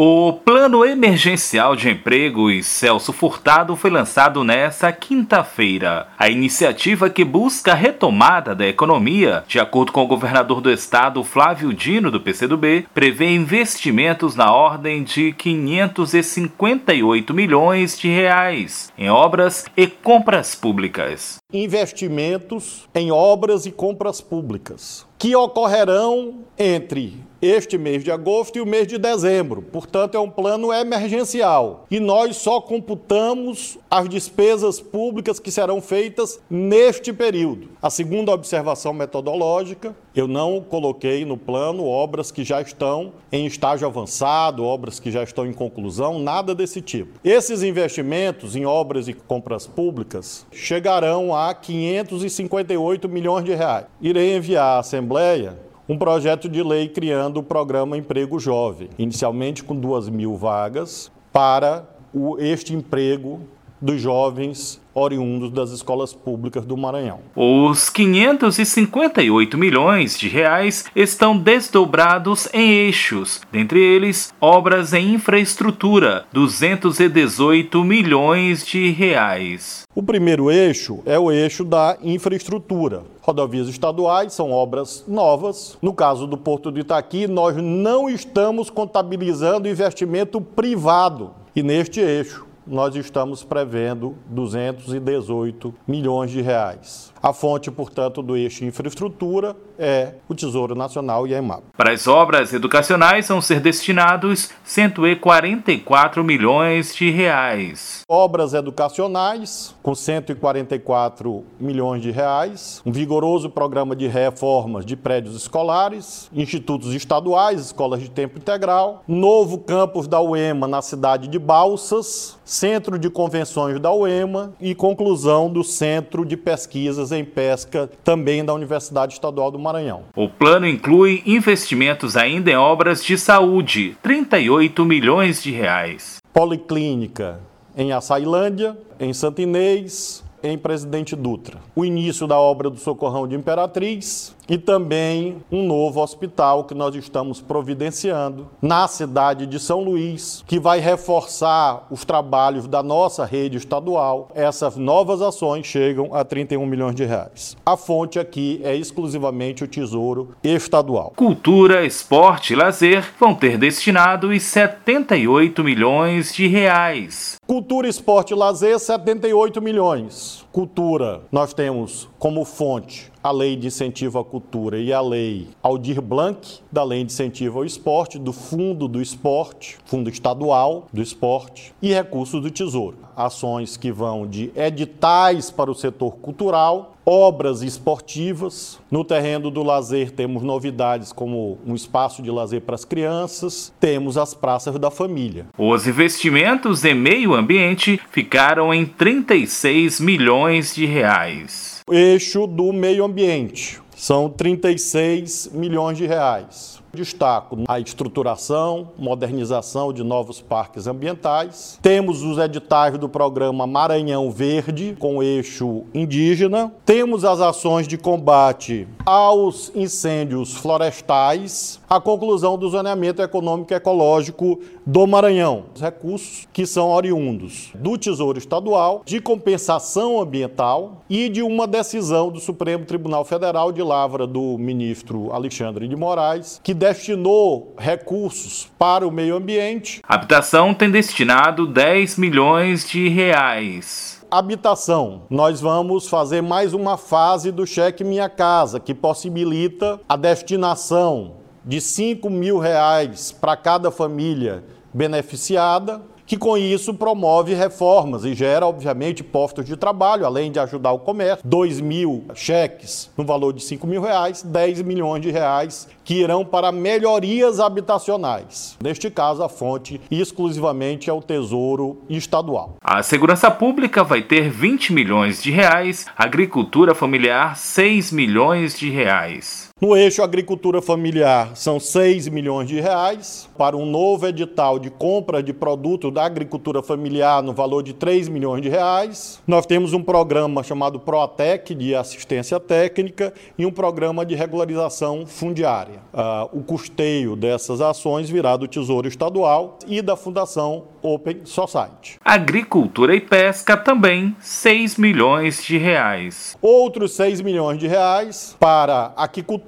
O Plano Emergencial de Emprego e Celso Furtado foi lançado nesta quinta-feira. A iniciativa que busca a retomada da economia, de acordo com o governador do estado Flávio Dino do PCdoB, prevê investimentos na ordem de 558 milhões de reais em obras e compras públicas. Investimentos em obras e compras públicas que ocorrerão entre este mês de agosto e o mês de dezembro. Portanto, é um plano emergencial. E nós só computamos as despesas públicas que serão feitas neste período. A segunda observação metodológica, eu não coloquei no plano obras que já estão em estágio avançado, obras que já estão em conclusão, nada desse tipo. Esses investimentos em obras e compras públicas chegarão a 558 milhões de reais. Irei enviar à Assembleia um projeto de lei criando o programa Emprego Jovem, inicialmente com duas mil vagas para o, este emprego dos jovens oriundos das escolas públicas do Maranhão. Os 558 milhões de reais estão desdobrados em eixos, dentre eles obras em infraestrutura, 218 milhões de reais. O primeiro eixo é o eixo da infraestrutura. Rodovias estaduais são obras novas. No caso do Porto do Itaqui, nós não estamos contabilizando investimento privado. E neste eixo, nós estamos prevendo 218 milhões de reais. A fonte, portanto, do eixo infraestrutura é o Tesouro Nacional e a EMAP. Para as obras educacionais vão ser destinados 144 milhões de reais. Obras educacionais com 144 milhões de reais, um vigoroso programa de reformas de prédios escolares, institutos estaduais, escolas de tempo integral, novo campus da UEMA na cidade de Balsas, centro de convenções da UEMA e conclusão do centro de pesquisas em pesca também da Universidade Estadual do Maranhão. O plano inclui investimentos ainda em obras de saúde, 38 milhões de reais. Policlínica em Açailândia, em Santa Inês, em Presidente Dutra. O início da obra do Socorrão de Imperatriz e também um novo hospital que nós estamos providenciando na cidade de São Luís, que vai reforçar os trabalhos da nossa rede estadual. Essas novas ações chegam a 31 milhões de reais. A fonte aqui é exclusivamente o Tesouro Estadual. Cultura, esporte e lazer vão ter destinado os 78 milhões de reais. Cultura, esporte e lazer, 78 milhões. Cultura, nós temos como fonte a Lei de Incentivo à Cultura e a Lei Aldir Blanc, da Lei de Incentivo ao Esporte, do Fundo do Esporte, Fundo Estadual do Esporte e recursos do Tesouro. Ações que vão de editais para o setor cultural obras esportivas. No terreno do lazer, temos novidades como um espaço de lazer para as crianças, temos as praças da família. Os investimentos em meio ambiente ficaram em 36 milhões de reais. Eixo do meio ambiente são 36 milhões de reais. Destaco a estruturação, modernização de novos parques ambientais. Temos os editais do programa Maranhão Verde, com eixo indígena. Temos as ações de combate aos incêndios florestais. A conclusão do zoneamento econômico e ecológico do Maranhão. Os recursos que são oriundos do Tesouro Estadual, de compensação ambiental e de uma decisão do Supremo Tribunal Federal de lavra do ministro Alexandre de Moraes, que destinou recursos para o meio ambiente. Habitação tem destinado 10 milhões de reais. Habitação. Nós vamos fazer mais uma fase do cheque Minha Casa, que possibilita a destinação de 5 mil reais para cada família beneficiada que com isso promove reformas e gera, obviamente, postos de trabalho, além de ajudar o comércio. 2 mil cheques no valor de 5 mil reais, 10 milhões de reais que irão para melhorias habitacionais. Neste caso, a fonte exclusivamente é o Tesouro Estadual. A segurança pública vai ter 20 milhões de reais, agricultura familiar 6 milhões de reais. No eixo agricultura familiar, são 6 milhões de reais para um novo edital de compra de produtos da agricultura familiar no valor de 3 milhões de reais. Nós temos um programa chamado Proatec de assistência técnica e um programa de regularização fundiária. Uh, o custeio dessas ações virá do Tesouro Estadual e da Fundação Open Society. Agricultura e pesca também 6 milhões de reais. Outros 6 milhões de reais para aquicultura,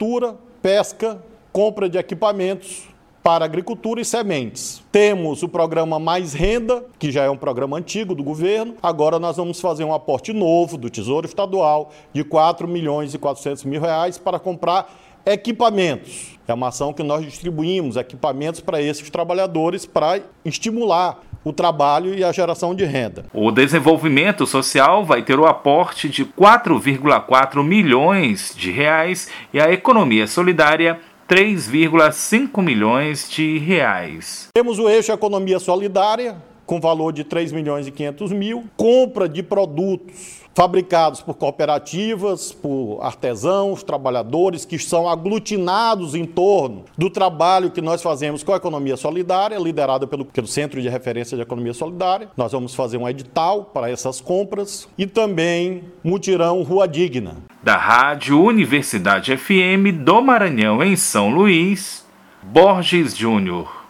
pesca, compra de equipamentos para agricultura e sementes. Temos o programa Mais Renda, que já é um programa antigo do governo. Agora nós vamos fazer um aporte novo do Tesouro Estadual de 4 milhões e 400 mil reais para comprar equipamentos. É uma ação que nós distribuímos equipamentos para esses trabalhadores para estimular o trabalho e a geração de renda. O desenvolvimento social vai ter o aporte de 4,4 milhões de reais e a economia solidária 3,5 milhões de reais. Temos o eixo economia solidária com valor de 3 milhões e 500 mil, compra de produtos fabricados por cooperativas, por artesãos, trabalhadores que são aglutinados em torno do trabalho que nós fazemos com a economia solidária, liderada pelo, pelo Centro de Referência de Economia Solidária. Nós vamos fazer um edital para essas compras e também mutirão Rua Digna. Da Rádio Universidade FM do Maranhão em São Luís, Borges Júnior.